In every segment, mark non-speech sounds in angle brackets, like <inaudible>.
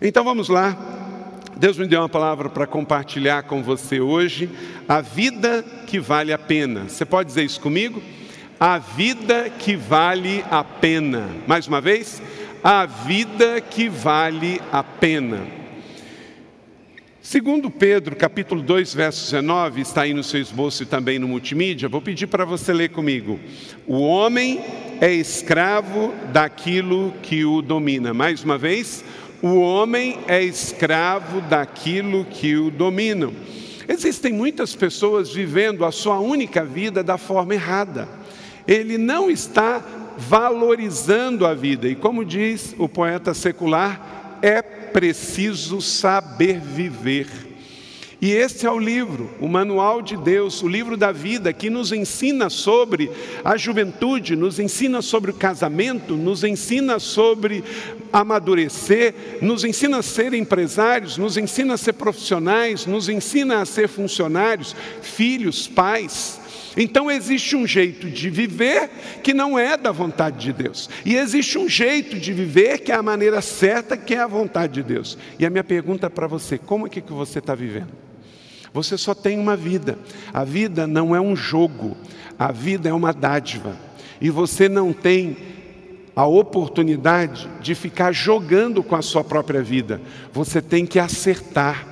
Então vamos lá. Deus me deu uma palavra para compartilhar com você hoje. A vida que vale a pena. Você pode dizer isso comigo? A vida que vale a pena. Mais uma vez. A vida que vale a pena. Segundo Pedro, capítulo 2, verso 19, está aí no seu esboço e também no multimídia, vou pedir para você ler comigo. O homem é escravo daquilo que o domina. Mais uma vez, o homem é escravo daquilo que o dominam. Existem muitas pessoas vivendo a sua única vida da forma errada. Ele não está valorizando a vida. E como diz o poeta secular, é preciso saber viver. E esse é o livro, o Manual de Deus, o livro da vida, que nos ensina sobre a juventude, nos ensina sobre o casamento, nos ensina sobre amadurecer, nos ensina a ser empresários, nos ensina a ser profissionais, nos ensina a ser funcionários, filhos, pais. Então existe um jeito de viver que não é da vontade de Deus. E existe um jeito de viver que é a maneira certa, que é a vontade de Deus. E a minha pergunta para você: como é que você está vivendo? Você só tem uma vida. A vida não é um jogo, a vida é uma dádiva. E você não tem a oportunidade de ficar jogando com a sua própria vida. Você tem que acertar.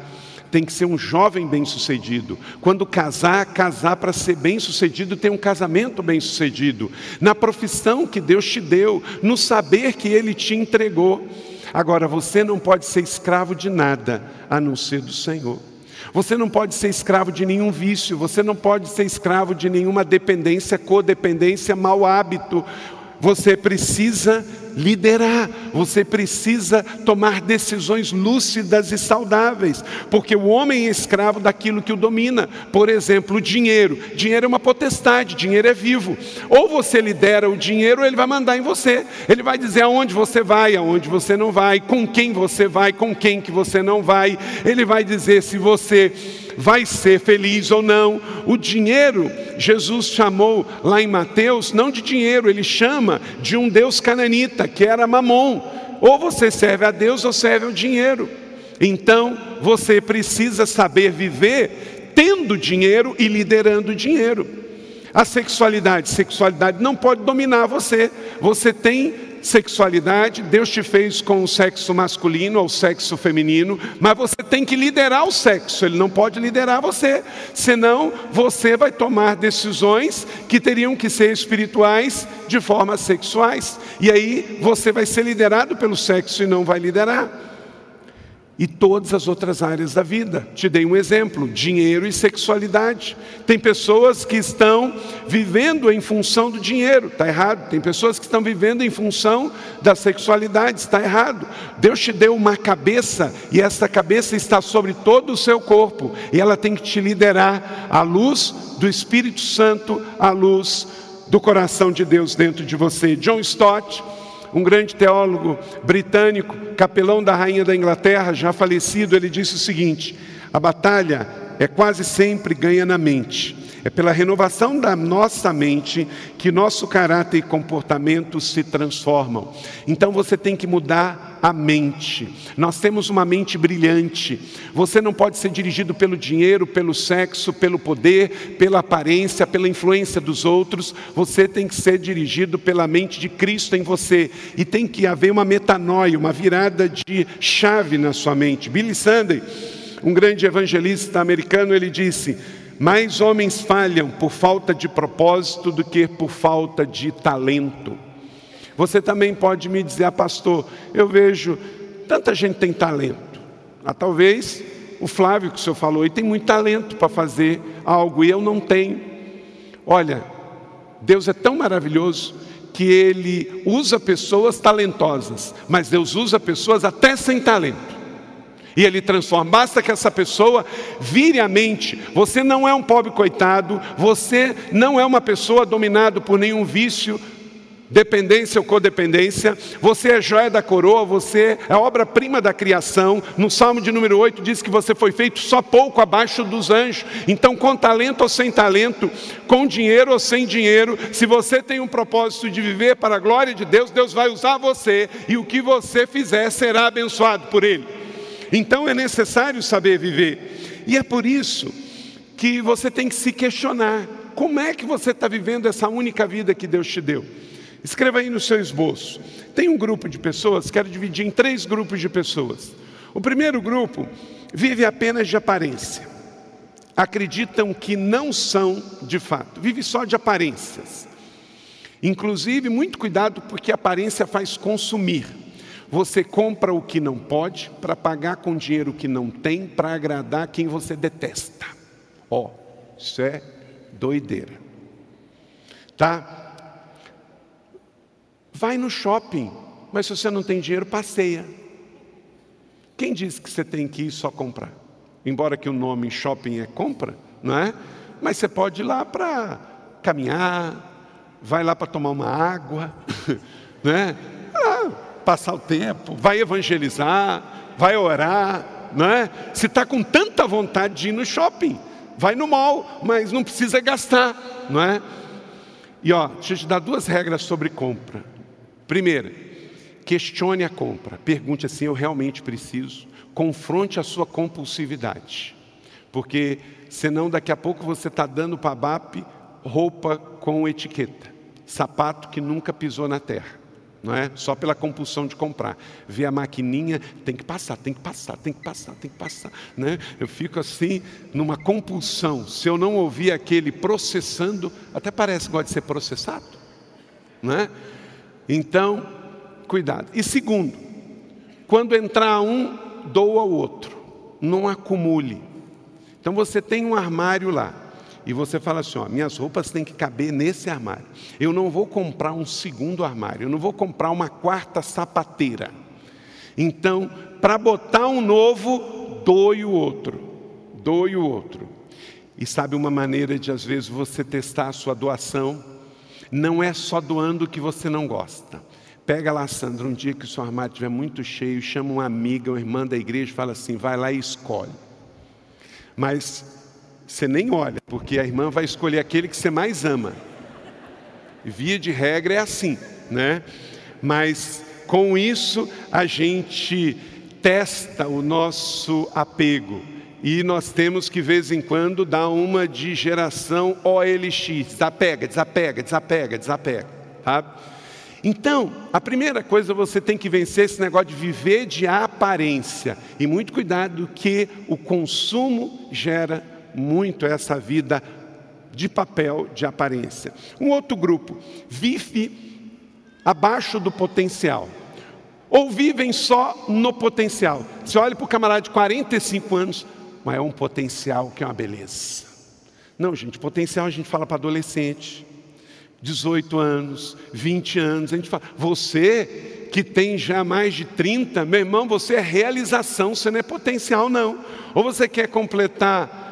Tem que ser um jovem bem-sucedido. Quando casar, casar para ser bem-sucedido, ter um casamento bem-sucedido. Na profissão que Deus te deu, no saber que Ele te entregou. Agora, você não pode ser escravo de nada a não ser do Senhor. Você não pode ser escravo de nenhum vício, você não pode ser escravo de nenhuma dependência, codependência, mau hábito. Você precisa liderar, você precisa tomar decisões lúcidas e saudáveis, porque o homem é escravo daquilo que o domina. Por exemplo, o dinheiro. Dinheiro é uma potestade, dinheiro é vivo. Ou você lidera o dinheiro, ou ele vai mandar em você. Ele vai dizer aonde você vai, aonde você não vai, com quem você vai, com quem que você não vai. Ele vai dizer se você vai ser feliz ou não. O dinheiro, Jesus chamou lá em Mateus, não de dinheiro, ele chama de um Deus cananita, que era mamon. Ou você serve a Deus ou serve ao dinheiro. Então, você precisa saber viver tendo dinheiro e liderando o dinheiro. A sexualidade, sexualidade não pode dominar você. Você tem sexualidade, Deus te fez com o sexo masculino ou sexo feminino, mas você tem que liderar o sexo, ele não pode liderar você, senão você vai tomar decisões que teriam que ser espirituais de formas sexuais, e aí você vai ser liderado pelo sexo e não vai liderar e todas as outras áreas da vida. Te dei um exemplo: dinheiro e sexualidade. Tem pessoas que estão vivendo em função do dinheiro, está errado. Tem pessoas que estão vivendo em função da sexualidade, está errado. Deus te deu uma cabeça e essa cabeça está sobre todo o seu corpo e ela tem que te liderar à luz do Espírito Santo, à luz do coração de Deus dentro de você. John Stott um grande teólogo britânico, capelão da rainha da Inglaterra, já falecido, ele disse o seguinte: a batalha é quase sempre ganha na mente. É pela renovação da nossa mente que nosso caráter e comportamento se transformam. Então você tem que mudar a mente. Nós temos uma mente brilhante. Você não pode ser dirigido pelo dinheiro, pelo sexo, pelo poder, pela aparência, pela influência dos outros. Você tem que ser dirigido pela mente de Cristo em você. E tem que haver uma metanoia, uma virada de chave na sua mente. Billy Sunday, um grande evangelista americano, ele disse: mais homens falham por falta de propósito do que por falta de talento. Você também pode me dizer, ah, pastor, eu vejo tanta gente tem talento. Ah, talvez o Flávio que o senhor falou, e tem muito talento para fazer algo e eu não tenho. Olha, Deus é tão maravilhoso que Ele usa pessoas talentosas, mas Deus usa pessoas até sem talento. E ele transforma. Basta que essa pessoa vire a mente. Você não é um pobre coitado, você não é uma pessoa dominada por nenhum vício, dependência ou codependência, você é joia da coroa, você é obra-prima da criação. No Salmo de número 8 diz que você foi feito só pouco abaixo dos anjos. Então, com talento ou sem talento, com dinheiro ou sem dinheiro, se você tem um propósito de viver para a glória de Deus, Deus vai usar você e o que você fizer será abençoado por Ele. Então, é necessário saber viver. E é por isso que você tem que se questionar: como é que você está vivendo essa única vida que Deus te deu? Escreva aí no seu esboço. Tem um grupo de pessoas, quero dividir em três grupos de pessoas. O primeiro grupo vive apenas de aparência. Acreditam que não são de fato, vive só de aparências. Inclusive, muito cuidado porque aparência faz consumir. Você compra o que não pode para pagar com dinheiro que não tem para agradar quem você detesta. Ó, oh, isso é doideira. Tá? Vai no shopping, mas se você não tem dinheiro, passeia. Quem disse que você tem que ir só comprar? Embora que o nome shopping é compra, não é? Mas você pode ir lá para caminhar, vai lá para tomar uma água, <laughs> né? Ah, passar o tempo, vai evangelizar, vai orar, não é? Se está com tanta vontade de ir no shopping, vai no mall, mas não precisa gastar, não é? E ó, deixa eu te dar duas regras sobre compra. Primeira, questione a compra. Pergunte assim: eu realmente preciso? Confronte a sua compulsividade. Porque senão daqui a pouco você está dando para a BAP roupa com etiqueta, sapato que nunca pisou na terra. Não é? Só pela compulsão de comprar. Vê a maquininha, tem que passar, tem que passar, tem que passar, tem que passar. Né? Eu fico assim, numa compulsão. Se eu não ouvir aquele processando, até parece que gosta de ser processado. Não é? Então, cuidado. E segundo, quando entrar um, doa ao outro. Não acumule. Então você tem um armário lá. E você fala assim: ó, minhas roupas têm que caber nesse armário. Eu não vou comprar um segundo armário, eu não vou comprar uma quarta sapateira. Então, para botar um novo, doe o outro. Doe o outro. E sabe uma maneira de, às vezes, você testar a sua doação? Não é só doando o que você não gosta. Pega lá, Sandra, um dia que o seu armário estiver muito cheio, chama uma amiga, uma irmã da igreja e fala assim: vai lá e escolhe. Mas você nem olha, porque a irmã vai escolher aquele que você mais ama. Via de regra é assim, né? Mas com isso a gente testa o nosso apego. E nós temos que, de vez em quando, dar uma de geração OLX, desapega, desapega, desapega, desapega. Tá? Então, a primeira coisa você tem que vencer esse negócio de viver de aparência. E muito cuidado que o consumo gera muito essa vida de papel, de aparência. Um outro grupo vive abaixo do potencial. Ou vivem só no potencial. Você olha para o camarada de 45 anos, mas é um potencial que é uma beleza. Não, gente, potencial a gente fala para adolescente, 18 anos, 20 anos, a gente fala, você que tem já mais de 30, meu irmão, você é realização, você não é potencial, não. Ou você quer completar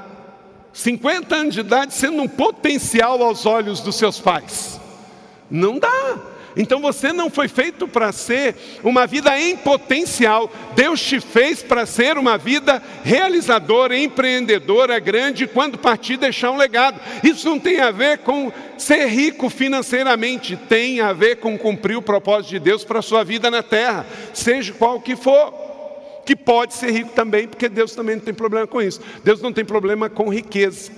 50 anos de idade sendo um potencial aos olhos dos seus pais? Não dá. Então você não foi feito para ser uma vida em potencial. Deus te fez para ser uma vida realizadora, empreendedora, grande, quando partir deixar um legado. Isso não tem a ver com ser rico financeiramente, tem a ver com cumprir o propósito de Deus para a sua vida na terra, seja qual que for. Que pode ser rico também, porque Deus também não tem problema com isso. Deus não tem problema com riqueza.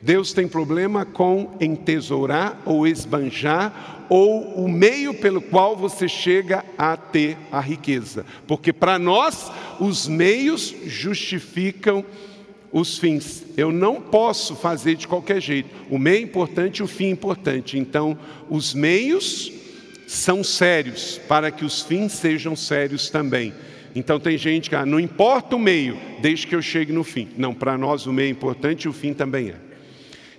Deus tem problema com entesourar ou esbanjar ou o meio pelo qual você chega a ter a riqueza. Porque para nós, os meios justificam os fins. Eu não posso fazer de qualquer jeito. O meio é importante, o fim é importante. Então, os meios são sérios para que os fins sejam sérios também. Então tem gente que ah, não importa o meio, desde que eu chegue no fim. Não, para nós o meio é importante e o fim também é.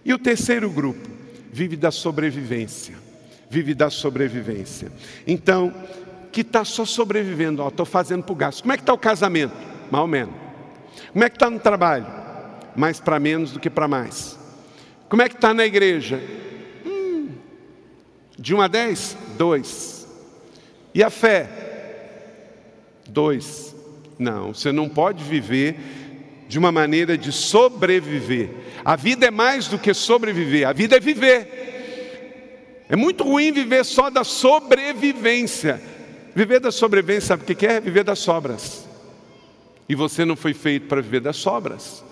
E o terceiro grupo vive da sobrevivência vive da sobrevivência. Então, que está só sobrevivendo, estou fazendo para o gasto. Como é que está o casamento? mal menos. Como é que está no trabalho? Mais para menos do que para mais. Como é que está na igreja? Hum, de 1 a 10? 2. E a fé? 2. Não, você não pode viver de uma maneira de sobreviver. A vida é mais do que sobreviver, a vida é viver. É muito ruim viver só da sobrevivência. Viver da sobrevivência, sabe o que é? Viver das sobras. E você não foi feito para viver das sobras.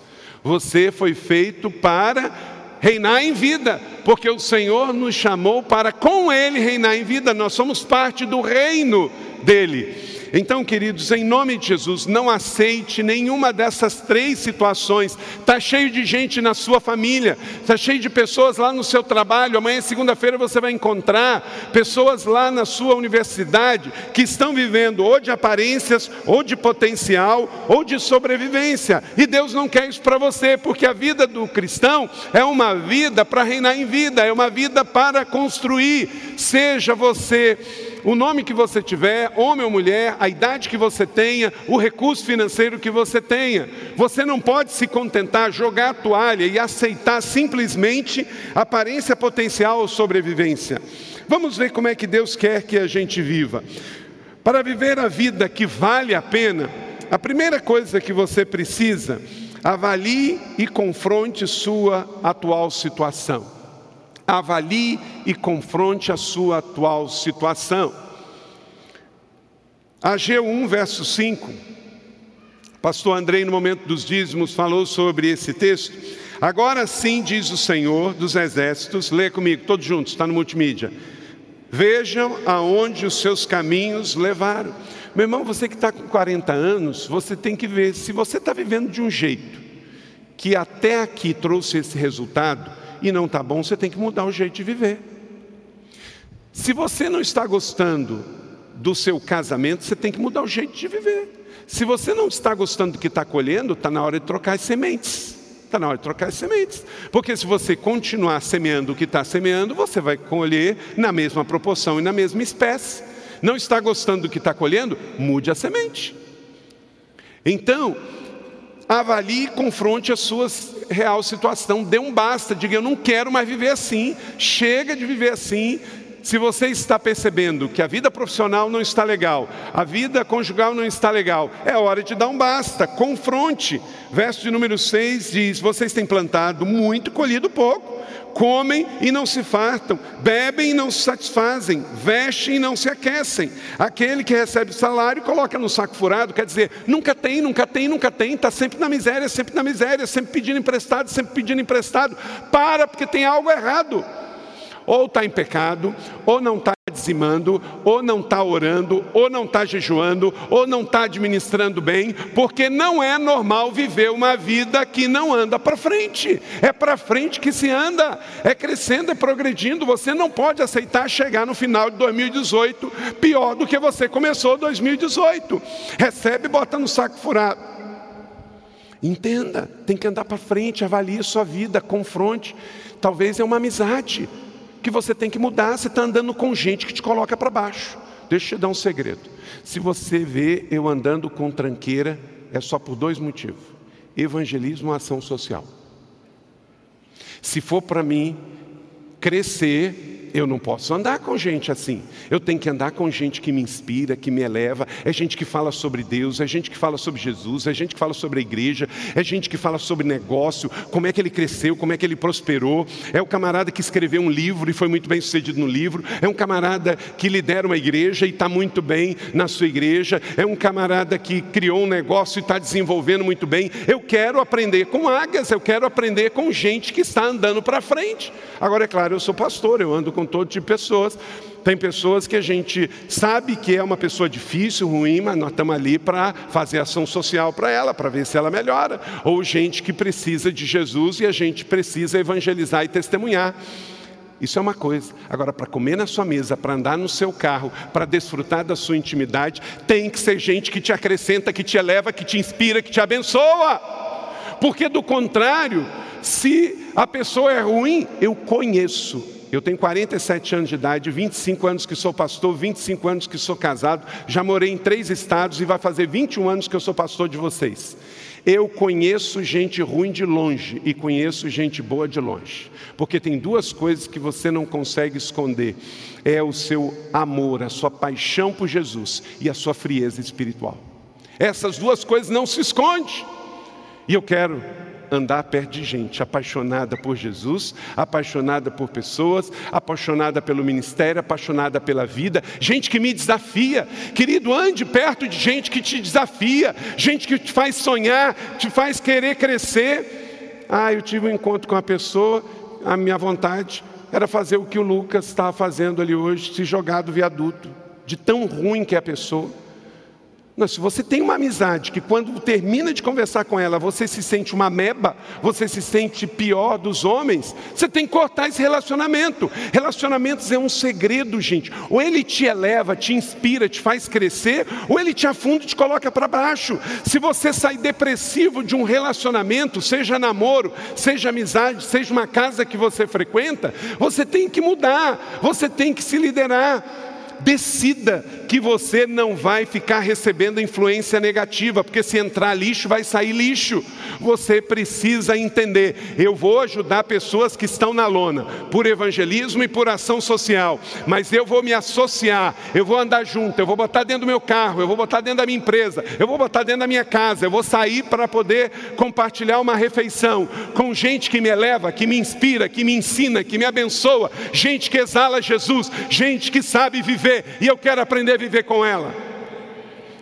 Você foi feito para reinar em vida, porque o Senhor nos chamou para com Ele reinar em vida. Nós somos parte do reino dele. Então, queridos, em nome de Jesus, não aceite nenhuma dessas três situações. Está cheio de gente na sua família, está cheio de pessoas lá no seu trabalho. Amanhã, segunda-feira, você vai encontrar pessoas lá na sua universidade que estão vivendo ou de aparências, ou de potencial, ou de sobrevivência. E Deus não quer isso para você, porque a vida do cristão é uma vida para reinar em vida, é uma vida para construir. Seja você o nome que você tiver, homem ou mulher, a idade que você tenha, o recurso financeiro que você tenha. Você não pode se contentar, jogar a toalha e aceitar simplesmente aparência potencial ou sobrevivência. Vamos ver como é que Deus quer que a gente viva. Para viver a vida que vale a pena, a primeira coisa que você precisa, avalie e confronte sua atual situação avalie e confronte a sua atual situação. Ageu 1, verso 5. Pastor Andrei, no momento dos dízimos, falou sobre esse texto. Agora sim, diz o Senhor dos Exércitos, lê comigo, todos juntos, está no multimídia. Vejam aonde os seus caminhos levaram. Meu irmão, você que está com 40 anos, você tem que ver se você está vivendo de um jeito que até aqui trouxe esse resultado, e não está bom, você tem que mudar o jeito de viver. Se você não está gostando do seu casamento, você tem que mudar o jeito de viver. Se você não está gostando do que está colhendo, está na hora de trocar as sementes. Está na hora de trocar as sementes. Porque se você continuar semeando o que está semeando, você vai colher na mesma proporção e na mesma espécie. Não está gostando do que está colhendo? Mude a semente. Então, avalie e confronte a sua real situação, dê um basta, diga eu não quero mais viver assim, chega de viver assim. Se você está percebendo que a vida profissional não está legal, a vida conjugal não está legal, é hora de dar um basta, confronte. Verso de número 6 diz: Vocês têm plantado muito, colhido pouco comem e não se fartam, bebem e não se satisfazem, vestem e não se aquecem. Aquele que recebe salário coloca no saco furado, quer dizer, nunca tem, nunca tem, nunca tem, está sempre na miséria, sempre na miséria, sempre pedindo emprestado, sempre pedindo emprestado. Para, porque tem algo errado. Ou está em pecado, ou não está dizimando, ou não está orando, ou não está jejuando, ou não está administrando bem, porque não é normal viver uma vida que não anda para frente. É para frente que se anda, é crescendo, é progredindo. Você não pode aceitar chegar no final de 2018 pior do que você começou 2018. Recebe, bota no saco furado. Entenda, tem que andar para frente, avalie sua vida, confronte. Talvez é uma amizade que você tem que mudar. Você está andando com gente que te coloca para baixo. Deixa eu te dar um segredo. Se você vê eu andando com tranqueira, é só por dois motivos: evangelismo ou ação social. Se for para mim crescer, eu não posso andar com gente assim. Eu tenho que andar com gente que me inspira, que me eleva. É gente que fala sobre Deus, é gente que fala sobre Jesus, é gente que fala sobre a igreja, é gente que fala sobre negócio, como é que ele cresceu, como é que ele prosperou. É o camarada que escreveu um livro e foi muito bem sucedido no livro. É um camarada que lidera uma igreja e está muito bem na sua igreja. É um camarada que criou um negócio e está desenvolvendo muito bem. Eu quero aprender com águias, eu quero aprender com gente que está andando para frente. Agora, é claro, eu sou pastor, eu ando com todo tipo de pessoas. Tem pessoas que a gente sabe que é uma pessoa difícil, ruim, mas nós estamos ali para fazer ação social para ela, para ver se ela melhora. Ou gente que precisa de Jesus e a gente precisa evangelizar e testemunhar. Isso é uma coisa. Agora, para comer na sua mesa, para andar no seu carro, para desfrutar da sua intimidade, tem que ser gente que te acrescenta, que te eleva, que te inspira, que te abençoa. Porque do contrário, se a pessoa é ruim, eu conheço Eu tenho 47 anos de idade, 25 anos que sou pastor, 25 anos que sou casado, já morei em três estados e vai fazer 21 anos que eu sou pastor de vocês. Eu conheço gente ruim de longe e conheço gente boa de longe, porque tem duas coisas que você não consegue esconder: é o seu amor, a sua paixão por Jesus e a sua frieza espiritual. Essas duas coisas não se escondem. E eu quero andar perto de gente apaixonada por Jesus, apaixonada por pessoas, apaixonada pelo ministério, apaixonada pela vida, gente que me desafia. Querido, ande perto de gente que te desafia, gente que te faz sonhar, te faz querer crescer. Ah, eu tive um encontro com uma pessoa, a minha vontade era fazer o que o Lucas estava fazendo ali hoje, se jogar do viaduto, de tão ruim que é a pessoa. Mas se você tem uma amizade que quando termina de conversar com ela, você se sente uma meba, você se sente pior dos homens, você tem que cortar esse relacionamento. Relacionamentos é um segredo, gente. Ou ele te eleva, te inspira, te faz crescer, ou ele te afunda e te coloca para baixo. Se você sair depressivo de um relacionamento, seja namoro, seja amizade, seja uma casa que você frequenta, você tem que mudar, você tem que se liderar. Decida que você não vai ficar recebendo influência negativa, porque se entrar lixo, vai sair lixo. Você precisa entender: eu vou ajudar pessoas que estão na lona, por evangelismo e por ação social, mas eu vou me associar, eu vou andar junto, eu vou botar dentro do meu carro, eu vou botar dentro da minha empresa, eu vou botar dentro da minha casa, eu vou sair para poder compartilhar uma refeição com gente que me eleva, que me inspira, que me ensina, que me abençoa, gente que exala Jesus, gente que sabe viver viver e eu quero aprender a viver com ela.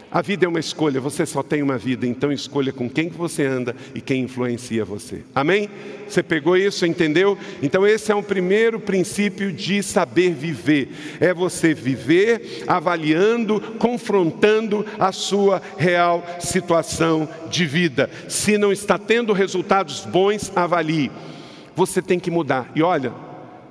A vida é uma escolha, você só tem uma vida, então escolha com quem que você anda e quem influencia você. Amém? Você pegou isso, entendeu? Então esse é um primeiro princípio de saber viver. É você viver avaliando, confrontando a sua real situação de vida. Se não está tendo resultados bons, avalie. Você tem que mudar. E olha,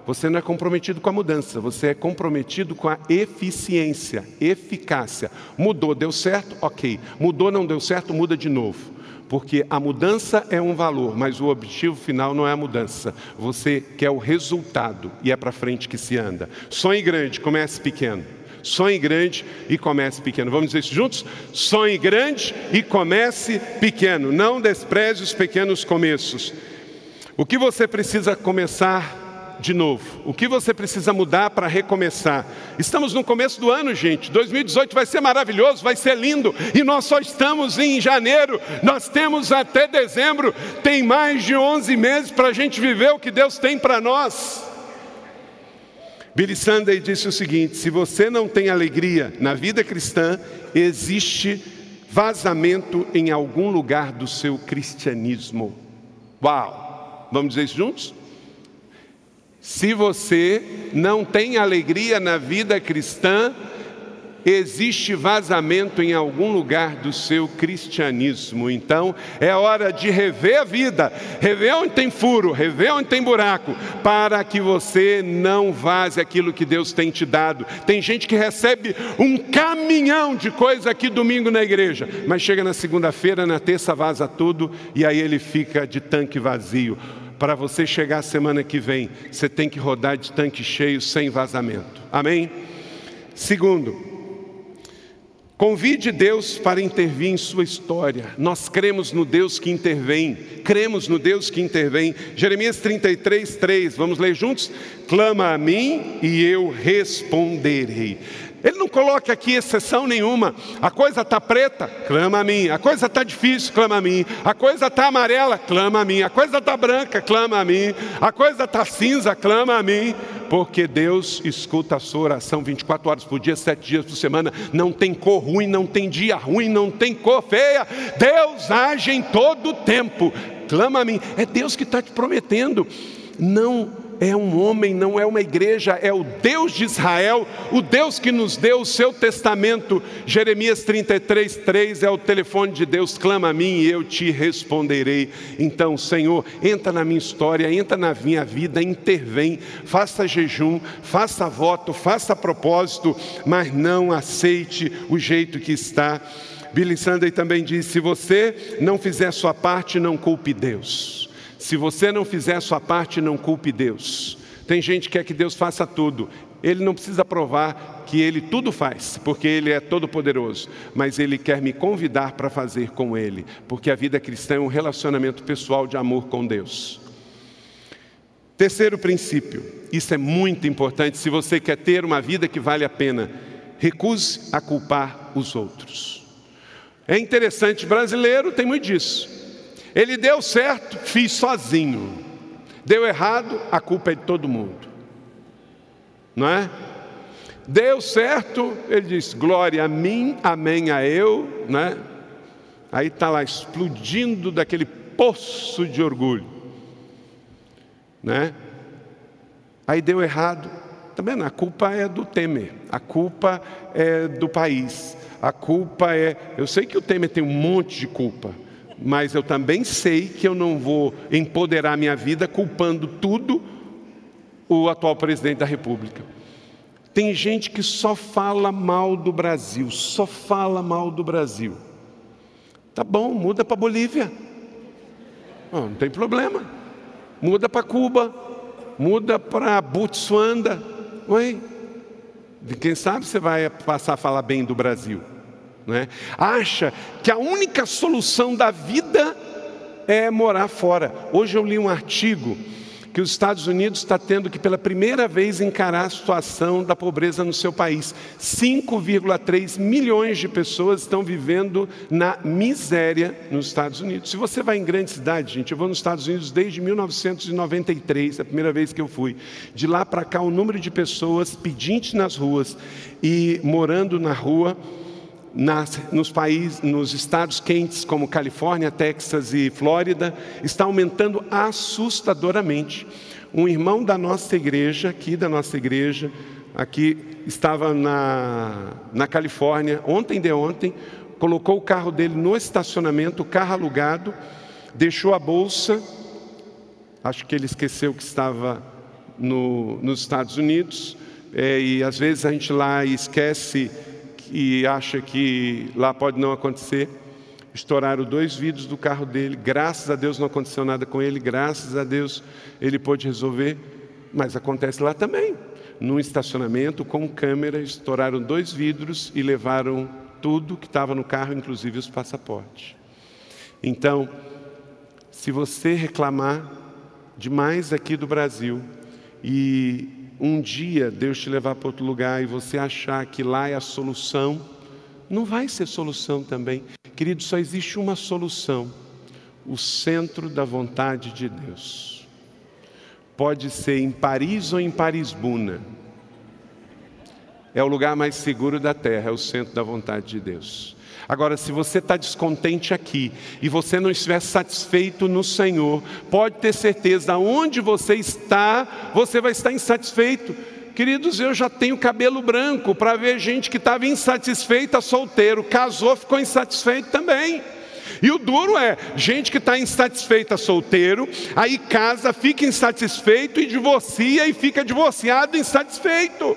você não é comprometido com a mudança, você é comprometido com a eficiência, eficácia. Mudou, deu certo? Ok. Mudou, não deu certo? Muda de novo. Porque a mudança é um valor, mas o objetivo final não é a mudança. Você quer o resultado e é para frente que se anda. Sonhe grande, comece pequeno. Sonhe grande e comece pequeno. Vamos dizer isso juntos? Sonhe grande e comece pequeno. Não despreze os pequenos começos. O que você precisa começar de novo? O que você precisa mudar para recomeçar? Estamos no começo do ano, gente. 2018 vai ser maravilhoso, vai ser lindo. E nós só estamos em janeiro. Nós temos até dezembro. Tem mais de 11 meses para a gente viver o que Deus tem para nós. Billy Sunday disse o seguinte: se você não tem alegria na vida cristã, existe vazamento em algum lugar do seu cristianismo. Uau! Vamos dizer isso juntos? Se você não tem alegria na vida cristã, existe vazamento em algum lugar do seu cristianismo. Então, é hora de rever a vida, rever onde tem furo, rever onde tem buraco, para que você não vaze aquilo que Deus tem te dado. Tem gente que recebe um caminhão de coisa aqui domingo na igreja, mas chega na segunda-feira, na terça vaza tudo e aí ele fica de tanque vazio. Para você chegar semana que vem, você tem que rodar de tanque cheio sem vazamento. Amém? Segundo, convide Deus para intervir em sua história. Nós cremos no Deus que intervém, cremos no Deus que intervém. Jeremias 33, 3, vamos ler juntos? Clama a mim e eu responderei. Ele não coloca aqui exceção nenhuma. A coisa está preta, clama a mim. A coisa está difícil, clama a mim. A coisa está amarela, clama a mim. A coisa está branca, clama a mim. A coisa está cinza, clama a mim. Porque Deus escuta a sua oração 24 horas por dia, 7 dias por semana. Não tem cor ruim, não tem dia ruim, não tem cor feia. Deus age em todo o tempo. Clama a mim. É Deus que está te prometendo. Não é um homem, não é uma igreja, é o Deus de Israel, o Deus que nos deu o seu testamento. Jeremias 33, 3 é o telefone de Deus, clama a mim e eu te responderei. Então, Senhor, entra na minha história, entra na minha vida, intervém, faça jejum, faça voto, faça propósito, mas não aceite o jeito que está. Billy Sunday também diz: se você não fizer sua parte, não culpe Deus. Se você não fizer a sua parte, não culpe Deus. Tem gente que quer que Deus faça tudo. Ele não precisa provar que ele tudo faz, porque ele é todo poderoso, mas ele quer me convidar para fazer com ele, porque a vida cristã é um relacionamento pessoal de amor com Deus. Terceiro princípio, isso é muito importante se você quer ter uma vida que vale a pena, recuse a culpar os outros. É interessante, brasileiro tem muito disso. Ele deu certo, fiz sozinho. Deu errado, a culpa é de todo mundo. Não é? Deu certo, ele diz: glória a mim, amém a eu, né? Aí está lá explodindo daquele poço de orgulho, né? Aí deu errado, também tá a culpa é do Temer, a culpa é do país, a culpa é. Eu sei que o Temer tem um monte de culpa, mas eu também sei que eu não vou empoderar minha vida culpando tudo o atual presidente da República. Tem gente que só fala mal do Brasil, só fala mal do Brasil. Tá bom, muda para Bolívia. Oh, não tem problema. Muda para Cuba, muda para Botsuanda. Oi? Quem sabe você vai passar a falar bem do Brasil. Né? Acha que a única solução da vida é morar fora. Hoje eu li um artigo que os Estados Unidos está tendo que, pela primeira vez, encarar a situação da pobreza no seu país. 5,3 milhões de pessoas estão vivendo na miséria nos Estados Unidos. Se você vai em grande cidade, gente, eu vou nos Estados Unidos desde 1993, a primeira vez que eu fui. De lá para cá, o número de pessoas pedintes nas ruas e morando na rua nas, nos países, nos estados quentes como Califórnia, Texas e Flórida, está aumentando assustadoramente. Um irmão da nossa igreja, aqui da nossa igreja, aqui estava na, na Califórnia, ontem de ontem, colocou o carro dele no estacionamento, o carro alugado, deixou a bolsa, acho que ele esqueceu que estava no, nos Estados Unidos, é, e às vezes a gente lá esquece e acha que lá pode não acontecer. Estouraram dois vidros do carro dele, graças a Deus não aconteceu nada com ele, graças a Deus ele pôde resolver, mas acontece lá também. Num estacionamento com câmera, estouraram dois vidros e levaram tudo que estava no carro, inclusive os passaportes. Então, se você reclamar demais aqui do Brasil e um dia Deus te levar para outro lugar e você achar que lá é a solução, não vai ser solução também. Querido, só existe uma solução: o centro da vontade de Deus. Pode ser em Paris ou em Parisbuna. É o lugar mais seguro da terra, é o centro da vontade de Deus. Agora, se você está descontente aqui e você não estiver satisfeito no Senhor, pode ter certeza, onde você está, você vai estar insatisfeito. Queridos, eu já tenho cabelo branco para ver gente que estava insatisfeita solteiro, casou, ficou insatisfeito também. E o duro é, gente que está insatisfeita solteiro, aí casa, fica insatisfeito e divorcia e fica divorciado insatisfeito.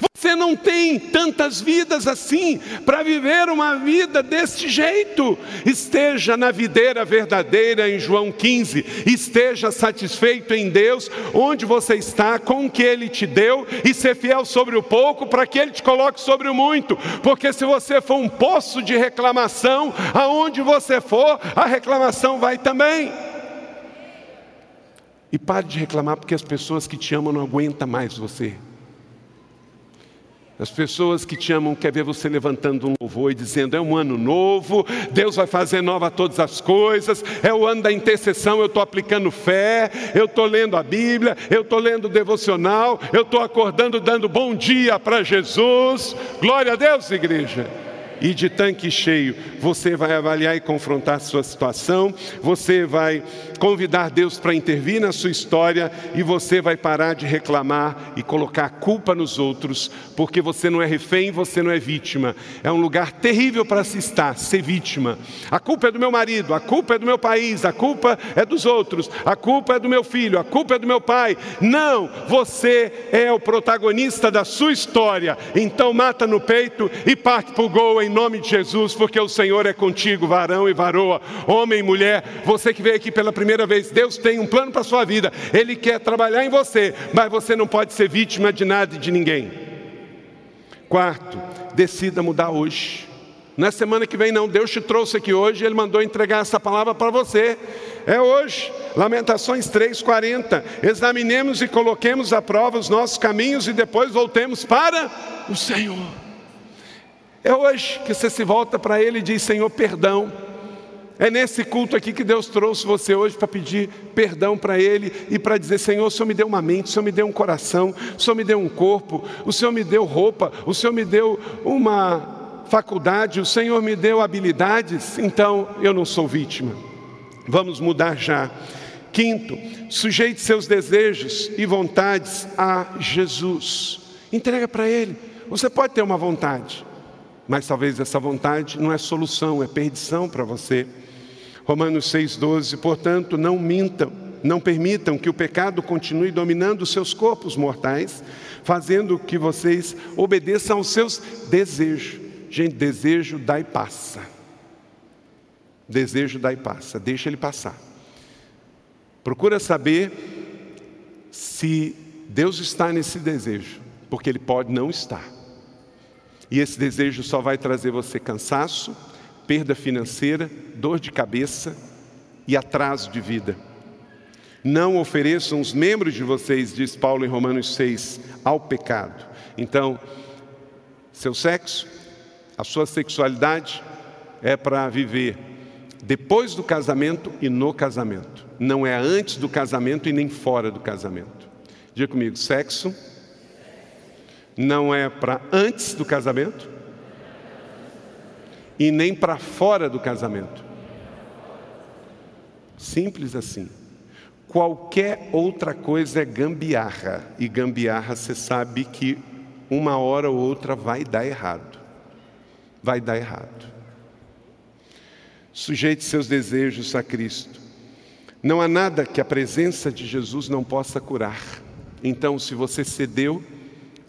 Você não tem tantas vidas assim para viver uma vida desse jeito. Esteja na videira verdadeira em João 15, esteja satisfeito em Deus, onde você está, com o que Ele te deu, e ser fiel sobre o pouco, para que Ele te coloque sobre o muito. Porque se você for um poço de reclamação, aonde você for, a reclamação vai também. E pare de reclamar porque as pessoas que te amam não aguentam mais você. As pessoas que te amam querem ver você levantando um louvor e dizendo: é um ano novo, Deus vai fazer nova todas as coisas, é o ano da intercessão, eu estou aplicando fé, eu estou lendo a Bíblia, eu estou lendo o devocional, eu estou acordando dando bom dia para Jesus. Glória a Deus, igreja e de tanque cheio, você vai avaliar e confrontar sua situação, você vai convidar Deus para intervir na sua história e você vai parar de reclamar e colocar a culpa nos outros, porque você não é refém, você não é vítima. É um lugar terrível para se estar, ser vítima. A culpa é do meu marido, a culpa é do meu país, a culpa é dos outros, a culpa é do meu filho, a culpa é do meu pai. Não, você é o protagonista da sua história. Então mata no peito e parte para o gol em nome de Jesus, porque o Senhor é contigo, varão e varoa, homem e mulher. Você que veio aqui pela primeira vez, Deus tem um plano para a sua vida. Ele quer trabalhar em você, mas você não pode ser vítima de nada e de ninguém. Quarto, decida mudar hoje. Não é semana que vem, não. Deus te trouxe aqui hoje, Ele mandou entregar essa palavra para você. É hoje. Lamentações 3,40. Examinemos e coloquemos à prova os nossos caminhos e depois voltemos para o Senhor. É hoje que você se volta para Ele e diz: Senhor, perdão. É nesse culto aqui que Deus trouxe você hoje para pedir perdão para Ele e para dizer: Senhor, o Senhor me deu uma mente, o Senhor me deu um coração, o Senhor me deu um corpo, o Senhor me deu roupa, o Senhor me deu uma faculdade, o Senhor me deu habilidades, então eu não sou vítima. Vamos mudar já. Quinto, sujeite seus desejos e vontades a Jesus. Entrega para Ele. Você pode ter uma vontade, mas talvez essa vontade não é solução, é perdição para você. Romanos 6,12, portanto, não mintam, não permitam que o pecado continue dominando seus corpos mortais, fazendo que vocês obedeçam aos seus desejos. Gente, desejo dá e passa. Desejo dá e passa, deixa ele passar. Procura saber se Deus está nesse desejo, porque ele pode não estar. E esse desejo só vai trazer você cansaço, perda financeira, dor de cabeça e atraso de vida. Não ofereçam os membros de vocês, diz Paulo em Romanos 6, ao pecado. Então, seu sexo, a sua sexualidade é para viver depois do casamento e no casamento. Não é antes do casamento e nem fora do casamento. Diga comigo: sexo não é para antes do casamento e nem para fora do casamento. Simples assim. Qualquer outra coisa é gambiarra, e gambiarra você sabe que uma hora ou outra vai dar errado vai dar errado. Sujeite seus desejos a Cristo. Não há nada que a presença de Jesus não possa curar. Então, se você cedeu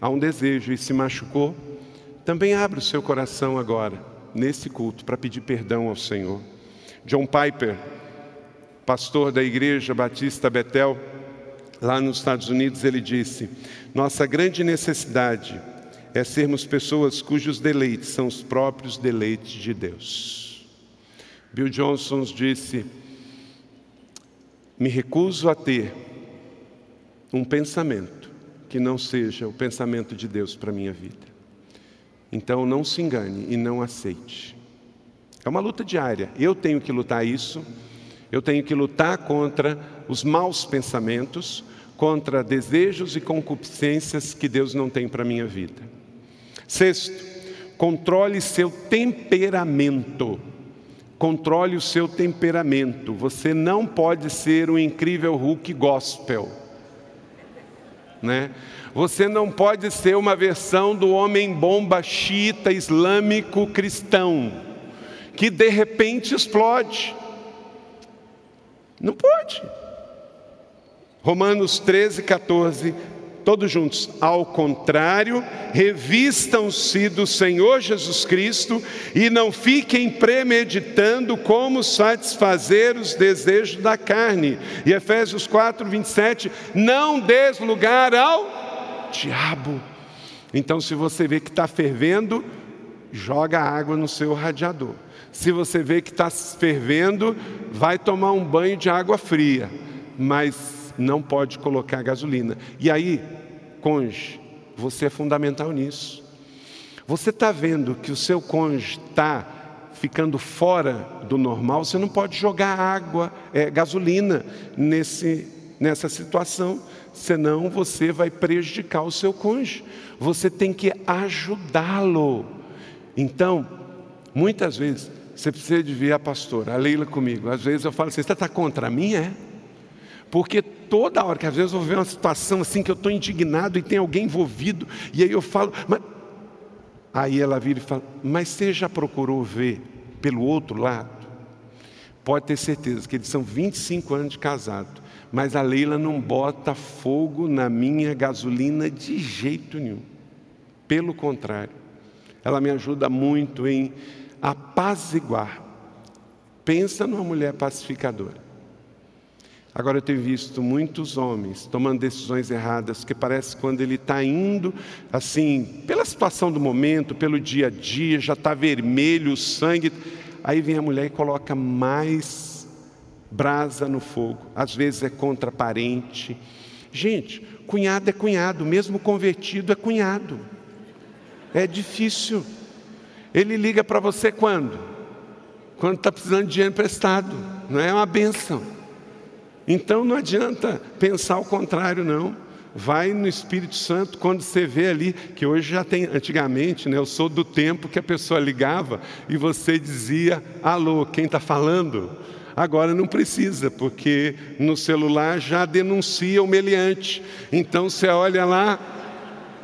a um desejo e se machucou, também abra o seu coração agora, nesse culto, para pedir perdão ao Senhor. John Piper, pastor da Igreja Batista Betel, lá nos Estados Unidos, ele disse: Nossa grande necessidade é sermos pessoas cujos deleites são os próprios deleites de Deus. Bill Johnson disse: Me recuso a ter um pensamento que não seja o pensamento de Deus para a minha vida. Então não se engane e não aceite. É uma luta diária. Eu tenho que lutar isso. Eu tenho que lutar contra os maus pensamentos, contra desejos e concupiscências que Deus não tem para a minha vida. Sexto, controle seu temperamento. Controle o seu temperamento. Você não pode ser um incrível Hulk gospel. Né? Você não pode ser uma versão do homem bomba xiita islâmico cristão, que de repente explode. Não pode. Romanos 13, 14 Todos juntos. Ao contrário, revistam-se do Senhor Jesus Cristo e não fiquem premeditando como satisfazer os desejos da carne. E Efésios 4, 27. Não des lugar ao diabo. Então, se você vê que está fervendo, joga água no seu radiador. Se você vê que está fervendo, vai tomar um banho de água fria. Mas não pode colocar gasolina. E aí, cônjuge, você é fundamental nisso. Você está vendo que o seu cônjuge está ficando fora do normal, você não pode jogar água, é, gasolina nesse, nessa situação, senão você vai prejudicar o seu cônjuge. Você tem que ajudá-lo. Então, muitas vezes, você precisa de ver a pastora, a Leila comigo. Às vezes eu falo assim: você está contra mim? É? Porque toda hora, que às vezes eu vou ver uma situação assim que eu estou indignado e tem alguém envolvido, e aí eu falo, mas... aí ela vira e fala, mas você já procurou ver pelo outro lado? Pode ter certeza que eles são 25 anos de casado, mas a Leila não bota fogo na minha gasolina de jeito nenhum. Pelo contrário, ela me ajuda muito em apaziguar. Pensa numa mulher pacificadora. Agora eu tenho visto muitos homens tomando decisões erradas, que parece quando ele está indo, assim, pela situação do momento, pelo dia a dia, já está vermelho o sangue, aí vem a mulher e coloca mais brasa no fogo. Às vezes é contra parente. Gente, cunhado é cunhado, mesmo convertido é cunhado. É difícil. Ele liga para você quando? Quando está precisando de dinheiro emprestado. Não é uma benção. Então não adianta pensar o contrário, não. Vai no Espírito Santo quando você vê ali, que hoje já tem, antigamente, né, eu sou do tempo que a pessoa ligava e você dizia, alô, quem está falando? Agora não precisa, porque no celular já denuncia o meliante. Então você olha lá.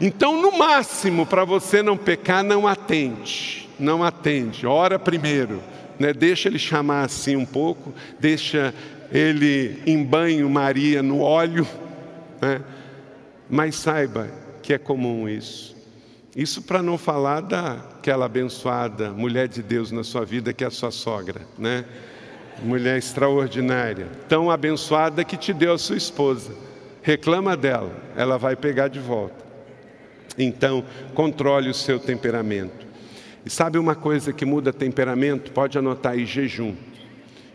Então, no máximo, para você não pecar, não atende. Não atende. Ora primeiro. Né? Deixa ele chamar assim um pouco, deixa ele embanha Maria no óleo, né? mas saiba que é comum isso. Isso para não falar daquela abençoada mulher de Deus na sua vida, que é a sua sogra, né? Mulher extraordinária, tão abençoada que te deu a sua esposa. Reclama dela, ela vai pegar de volta. Então, controle o seu temperamento. E sabe uma coisa que muda temperamento? Pode anotar aí: jejum.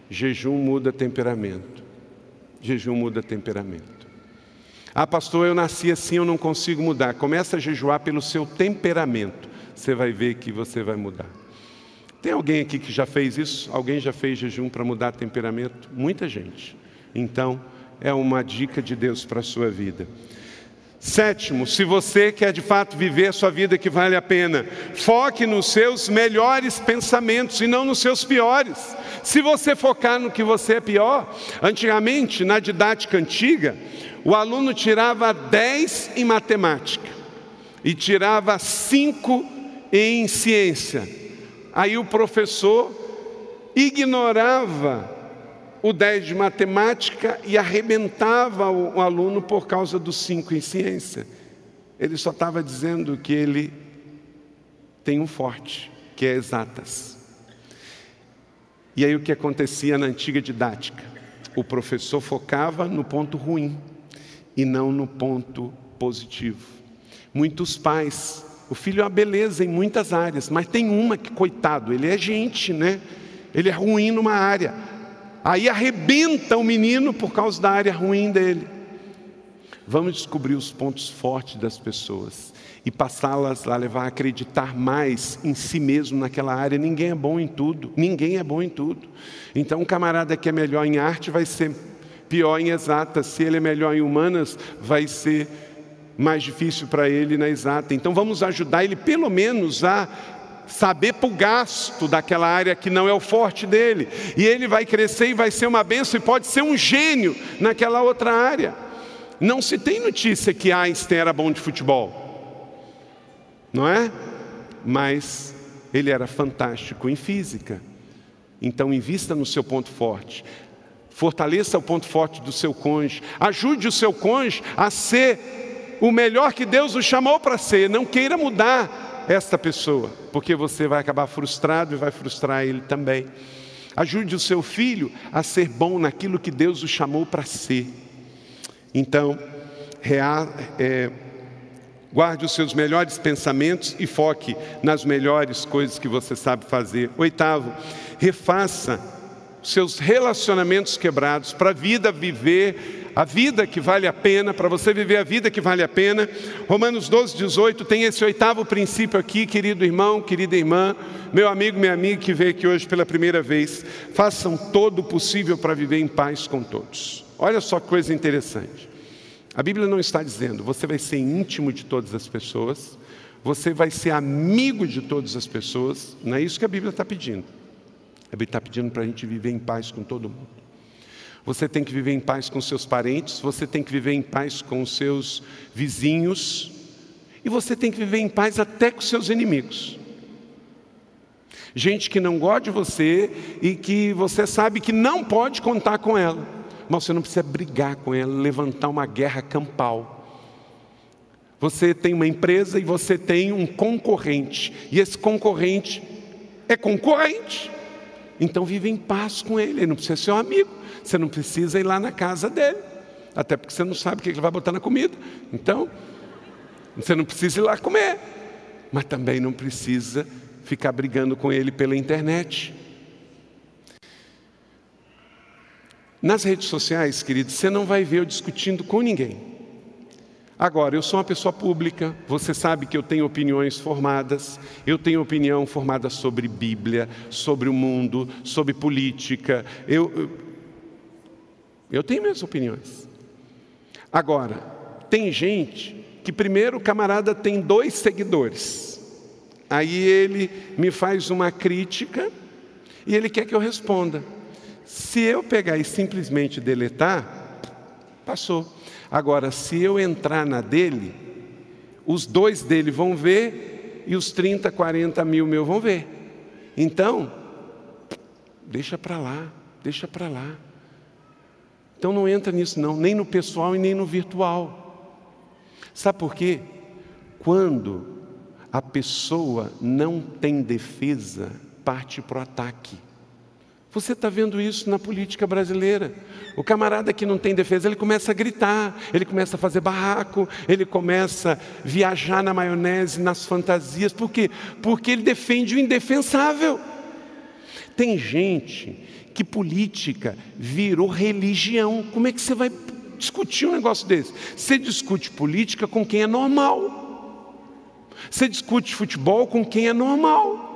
Jejum muda temperamento. Jejum muda temperamento. Ah, pastor, eu nasci assim, eu não consigo mudar. Começa a jejuar pelo seu temperamento. Você vai ver que você vai mudar. Tem alguém aqui que já fez isso? Alguém já fez jejum para mudar temperamento? Muita gente. Então, é uma dica de Deus para a sua vida. Sétimo, se você quer de fato viver a sua vida que vale a pena, foque nos seus melhores pensamentos e não nos seus piores. Se você focar no que você é pior, antigamente, na didática antiga, o aluno tirava 10 em matemática e tirava 5 em ciência. Aí o professor ignorava o 10 de matemática e arrebentava o, aluno por causa dos 5 em ciência. Ele só estava dizendo que ele tem um forte, que é exatas. E aí o que acontecia na antiga didática? O professor focava no ponto ruim e não no ponto positivo. Muitos pais, o filho é uma beleza em muitas áreas, mas tem uma que, coitado, ele é gente, né? Ele é ruim numa área. Aí arrebenta o menino por causa da área ruim dele. Vamos descobrir os pontos fortes das pessoas e passá-las a levar a acreditar mais em si mesmo naquela área. Ninguém é bom em tudo, ninguém é bom em tudo. Então, um camarada que é melhor em arte vai ser pior em exatas, se ele é melhor em humanas, vai ser mais difícil para ele na exata. Então, vamos ajudar ele pelo menos a saber para o gasto daquela área que não é o forte dele. E ele vai crescer e vai ser uma benção e pode ser um gênio naquela outra área. Não se tem notícia que Einstein era bom de futebol, não é? Mas ele era fantástico em física. Então, invista no seu ponto forte. Fortaleça o ponto forte do seu cônjuge. Ajude o seu cônjuge a ser o melhor que Deus o chamou para ser. Não queira mudar esta pessoa, porque você vai acabar frustrado e vai frustrar ele também. Ajude o seu filho a ser bom naquilo que Deus o chamou para ser. Então, é, guarde os seus melhores pensamentos e foque nas melhores coisas que você sabe fazer. Oitavo, refaça seus relacionamentos quebrados para a vida viver a vida que vale a pena, para você viver a vida que vale a pena. Romanos 12, 18 tem esse oitavo princípio aqui, querido irmão, querida irmã, meu amigo, minha amiga que veio aqui hoje pela primeira vez. Façam todo o possível para viver em paz com todos. Olha só que coisa interessante. A Bíblia não está dizendo você vai ser íntimo de todas as pessoas, você vai ser amigo de todas as pessoas, não é isso que a Bíblia está pedindo. A Bíblia está pedindo para a gente viver em paz com todo mundo. Você tem que viver em paz com seus parentes, você tem que viver em paz com seus vizinhos, e você tem que viver em paz até com seus inimigos. Gente que não gosta de você e que você sabe que não pode contar com ela, mas você não precisa brigar com ela, levantar uma guerra campal. Você tem uma empresa e você tem um concorrente, e esse concorrente é concorrente. Então vive em paz com ele, ele não precisa ser seu amigo, você não precisa ir lá na casa dele, até porque você não sabe o que ele vai botar na comida. Então, você não precisa ir lá comer, mas também não precisa ficar brigando com ele pela internet. Nas redes sociais, querido, você não vai ver eu discutindo com ninguém. Agora, eu sou uma pessoa pública, você sabe que eu tenho opiniões formadas, eu tenho opinião formada sobre Bíblia, sobre o mundo, sobre política, eu, eu, eu tenho minhas opiniões. Agora, tem gente que, primeiro, o camarada tem dois seguidores, aí ele me faz uma crítica e ele quer que eu responda. Se eu pegar e simplesmente deletar, passou. Agora, se eu entrar na dele, os dois dele vão ver e os 30, 40 mil meu vão ver. Então, deixa para lá, deixa para lá. Então não entra nisso não, nem no pessoal e nem no virtual. Sabe por quê? Quando a pessoa não tem defesa, parte para o ataque. Você está vendo isso na política brasileira. O camarada que não tem defesa, ele começa a gritar, ele começa a fazer barraco, ele começa a viajar na maionese, nas fantasias. Por quê? Porque ele defende o indefensável. Tem gente que política virou religião. Como é que você vai discutir um negócio desse? Você discute política com quem é normal. Você discute futebol com quem é normal.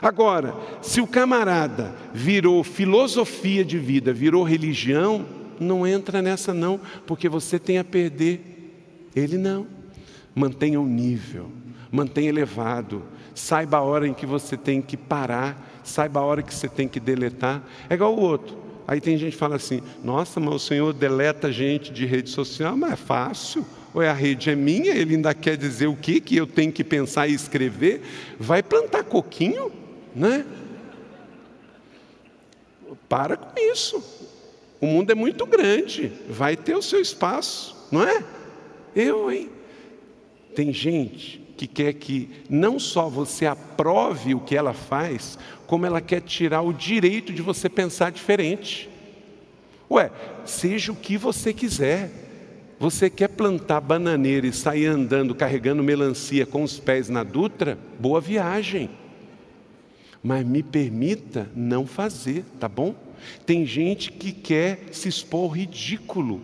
Agora, se o camarada virou filosofia de vida, virou religião, não entra nessa não, porque você tem a perder. Ele não. Mantenha o nível, mantenha elevado, saiba a hora em que você tem que parar, saiba a hora que você tem que deletar. É igual o outro. Aí tem gente que fala assim: nossa, mas o senhor deleta gente de rede social, mas é fácil. Ou é a rede é minha, ele ainda quer dizer o que, que eu tenho que pensar e escrever? Vai plantar coquinho? Né? Para com isso. O mundo é muito grande, vai ter o seu espaço, não é? Eu, hein? Tem gente que quer que não só você aprove o que ela faz, como ela quer tirar o direito de você pensar diferente. Ué, seja o que você quiser. Você quer plantar bananeira e sair andando carregando melancia com os pés na Dutra? Boa viagem mas me permita não fazer, tá bom? Tem gente que quer se expor ridículo,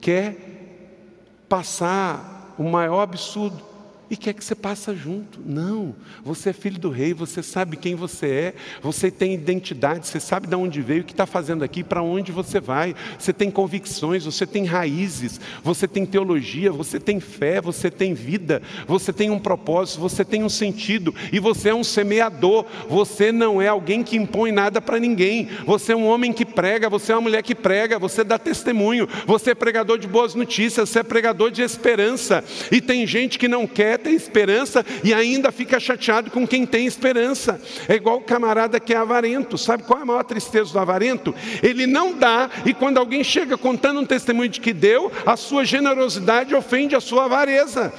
quer passar o maior absurdo e quer que você passe junto. Não, você é filho do rei, você sabe quem você é, você tem identidade, você sabe de onde veio, o que está fazendo aqui, para onde você vai. Você tem convicções, você tem raízes, você tem teologia, você tem fé, você tem vida, você tem um propósito, você tem um sentido e você é um semeador. Você não é alguém que impõe nada para ninguém. Você é um homem que prega, você é uma mulher que prega, você dá testemunho, você é pregador de boas notícias, você é pregador de esperança. E tem gente que não quer tem esperança e ainda fica chateado com quem tem esperança. É igual o camarada que é avarento. Sabe qual é a maior tristeza do avarento? Ele não dá e quando alguém chega contando um testemunho de que deu, a sua generosidade ofende a sua avareza.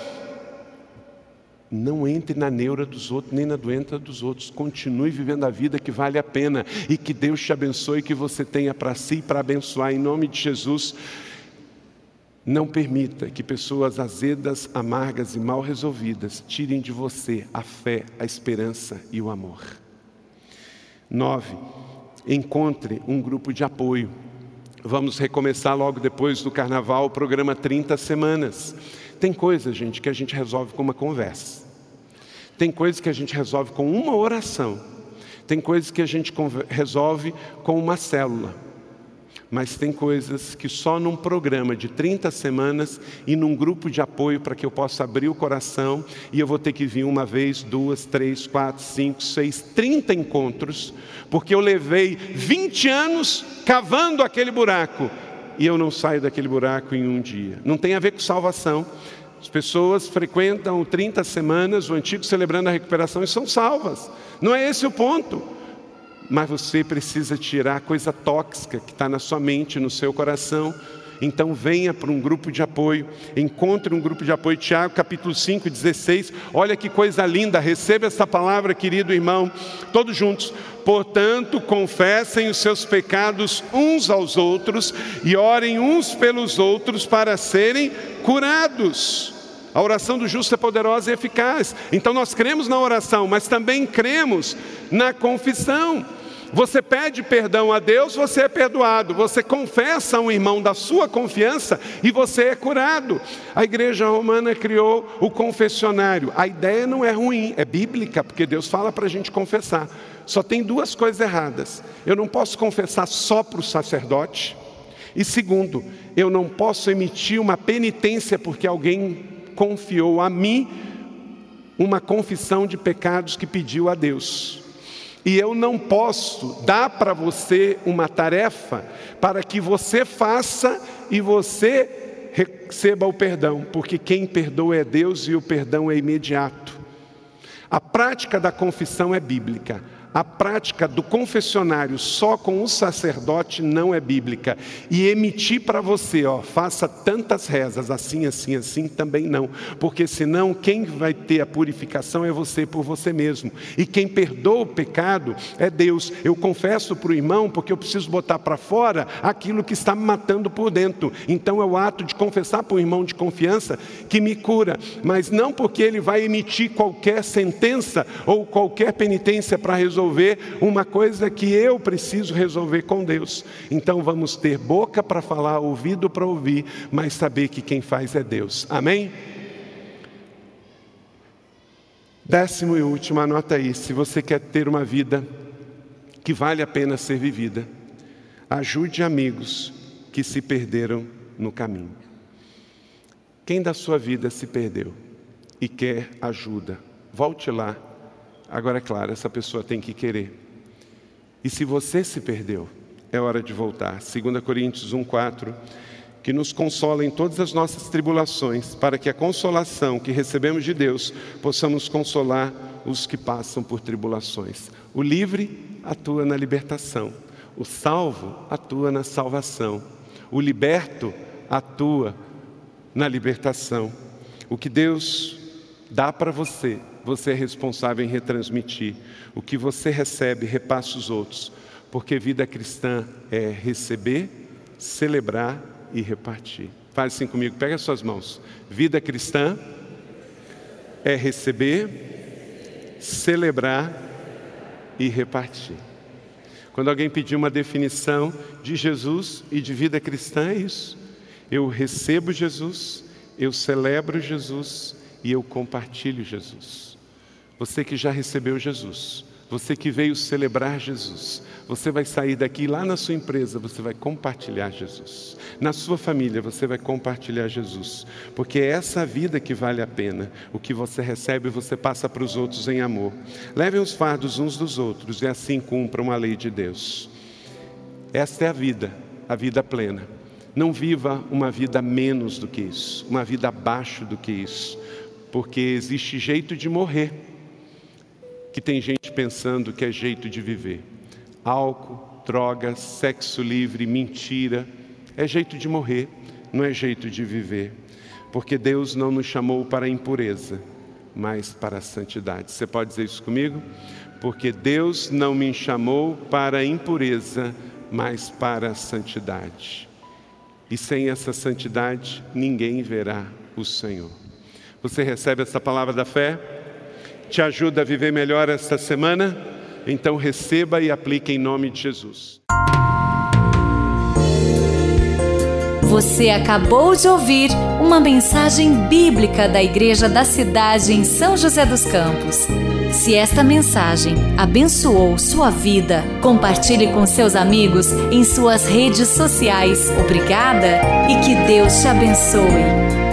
Não entre na neura dos outros, nem na doença dos outros. Continue vivendo a vida que vale a pena e que Deus te abençoe, que você tenha para si e para abençoar, em nome de Jesus. Não permita que pessoas azedas, amargas e mal resolvidas tirem de você a fé, a esperança e o amor. Nove, encontre um grupo de apoio. Vamos recomeçar logo depois do carnaval o programa 30 semanas. Tem coisas, gente, que a gente resolve com uma conversa. Tem coisas que a gente resolve com uma oração. Tem coisas que a gente resolve com uma célula mas tem coisas que só num programa de 30 semanas e num grupo de apoio para que eu possa abrir o coração e eu vou ter que vir uma vez, duas, três, quatro, cinco, seis, 30 encontros, porque eu levei 20 anos cavando aquele buraco e eu não saio daquele buraco em um dia. Não tem a ver com salvação. As pessoas frequentam 30 semanas, o antigo celebrando a recuperação e são salvas. Não é esse o ponto mas você precisa tirar a coisa tóxica que está na sua mente, no seu coração, Então venha para um grupo de apoio, encontre um grupo de apoio. Tiago capítulo 5, 16. Olha que coisa linda, receba essa palavra, querido irmão, todos juntos. Portanto, confessem os seus pecados uns aos outros e orem uns pelos outros para serem curados. A oração do justo é poderosa e eficaz. Então nós cremos na oração, mas também cremos na confissão. Você pede perdão a Deus, você é perdoado. Você confessa a um irmão da sua confiança e você é curado. A igreja romana criou o confessionário. A ideia não é ruim, é bíblica, porque Deus fala para a gente confessar. Só tem duas coisas erradas. Eu não posso confessar só para o sacerdote. E segundo, eu não posso emitir uma penitência porque alguém confiou a mim uma confissão de pecados que pediu a Deus. E eu não posso dar para você uma tarefa para que você faça e você receba o perdão, porque quem perdoa é Deus e o perdão é imediato. A prática da confissão é bíblica a prática do confessionário só com o sacerdote não é bíblica. E emitir para você, ó, faça tantas rezas assim, assim, assim, também não. Porque senão quem vai ter a purificação é você por você mesmo. E quem perdoa o pecado é Deus. Eu confesso para o irmão porque eu preciso botar para fora aquilo que está me matando por dentro. Então é o ato de confessar para o irmão de confiança que me cura. Mas não porque ele vai emitir qualquer sentença ou qualquer penitência para resolver resolver uma coisa que eu preciso resolver com Deus. Então vamos ter boca para falar, ouvido para ouvir, mas saber que quem faz é Deus. Amém? Décimo e último, anota aí: se você quer ter uma vida que vale a pena ser vivida, ajude amigos que se perderam no caminho. Quem da sua vida se perdeu e quer ajuda, volte lá Agora, é claro, essa pessoa tem que querer. E se você se perdeu, é hora de voltar. 2 Coríntios 1,4 que nos consola em todas as nossas tribulações, para que a consolação que recebemos de Deus possamos consolar os que passam por tribulações. O livre atua na libertação, o salvo atua na salvação, o liberto atua na libertação. O que Deus dá para você você é responsável em retransmitir. O que você recebe, repasse os outros. Porque vida cristã é receber, celebrar e repartir. Fale assim comigo, pega as suas mãos. Vida cristã é receber, celebrar e repartir. Quando alguém pedir uma definição de Jesus e de vida cristã, é isso. Eu recebo Jesus, eu celebro Jesus e eu compartilho Jesus. Você que já recebeu Jesus, você que veio celebrar Jesus, você vai sair daqui lá na sua empresa, você vai compartilhar Jesus. Na sua família, você vai compartilhar Jesus, porque é essa vida que vale a pena. O que você recebe, você passa para os outros em amor. Levem os fardos uns dos outros e assim cumpram a lei de Deus. Esta é a vida, a vida plena. Não viva uma vida menos do que isso, uma vida abaixo do que isso, porque existe jeito de morrer que tem gente pensando que é jeito de viver. Álcool, drogas, sexo livre, mentira, é jeito de morrer, não é jeito de viver. Porque Deus não nos chamou para a impureza, mas para a santidade. Você pode dizer isso comigo? Porque Deus não me chamou para a impureza, mas para a santidade. E sem essa santidade, ninguém verá o Senhor. Você recebe essa palavra da fé? Te ajuda a viver melhor esta semana? Então receba e aplique em nome de Jesus. Você acabou de ouvir uma mensagem bíblica da Igreja da Cidade em São José dos Campos. Se esta mensagem abençoou sua vida, compartilhe com seus amigos em suas redes sociais. Obrigada e que Deus te abençoe.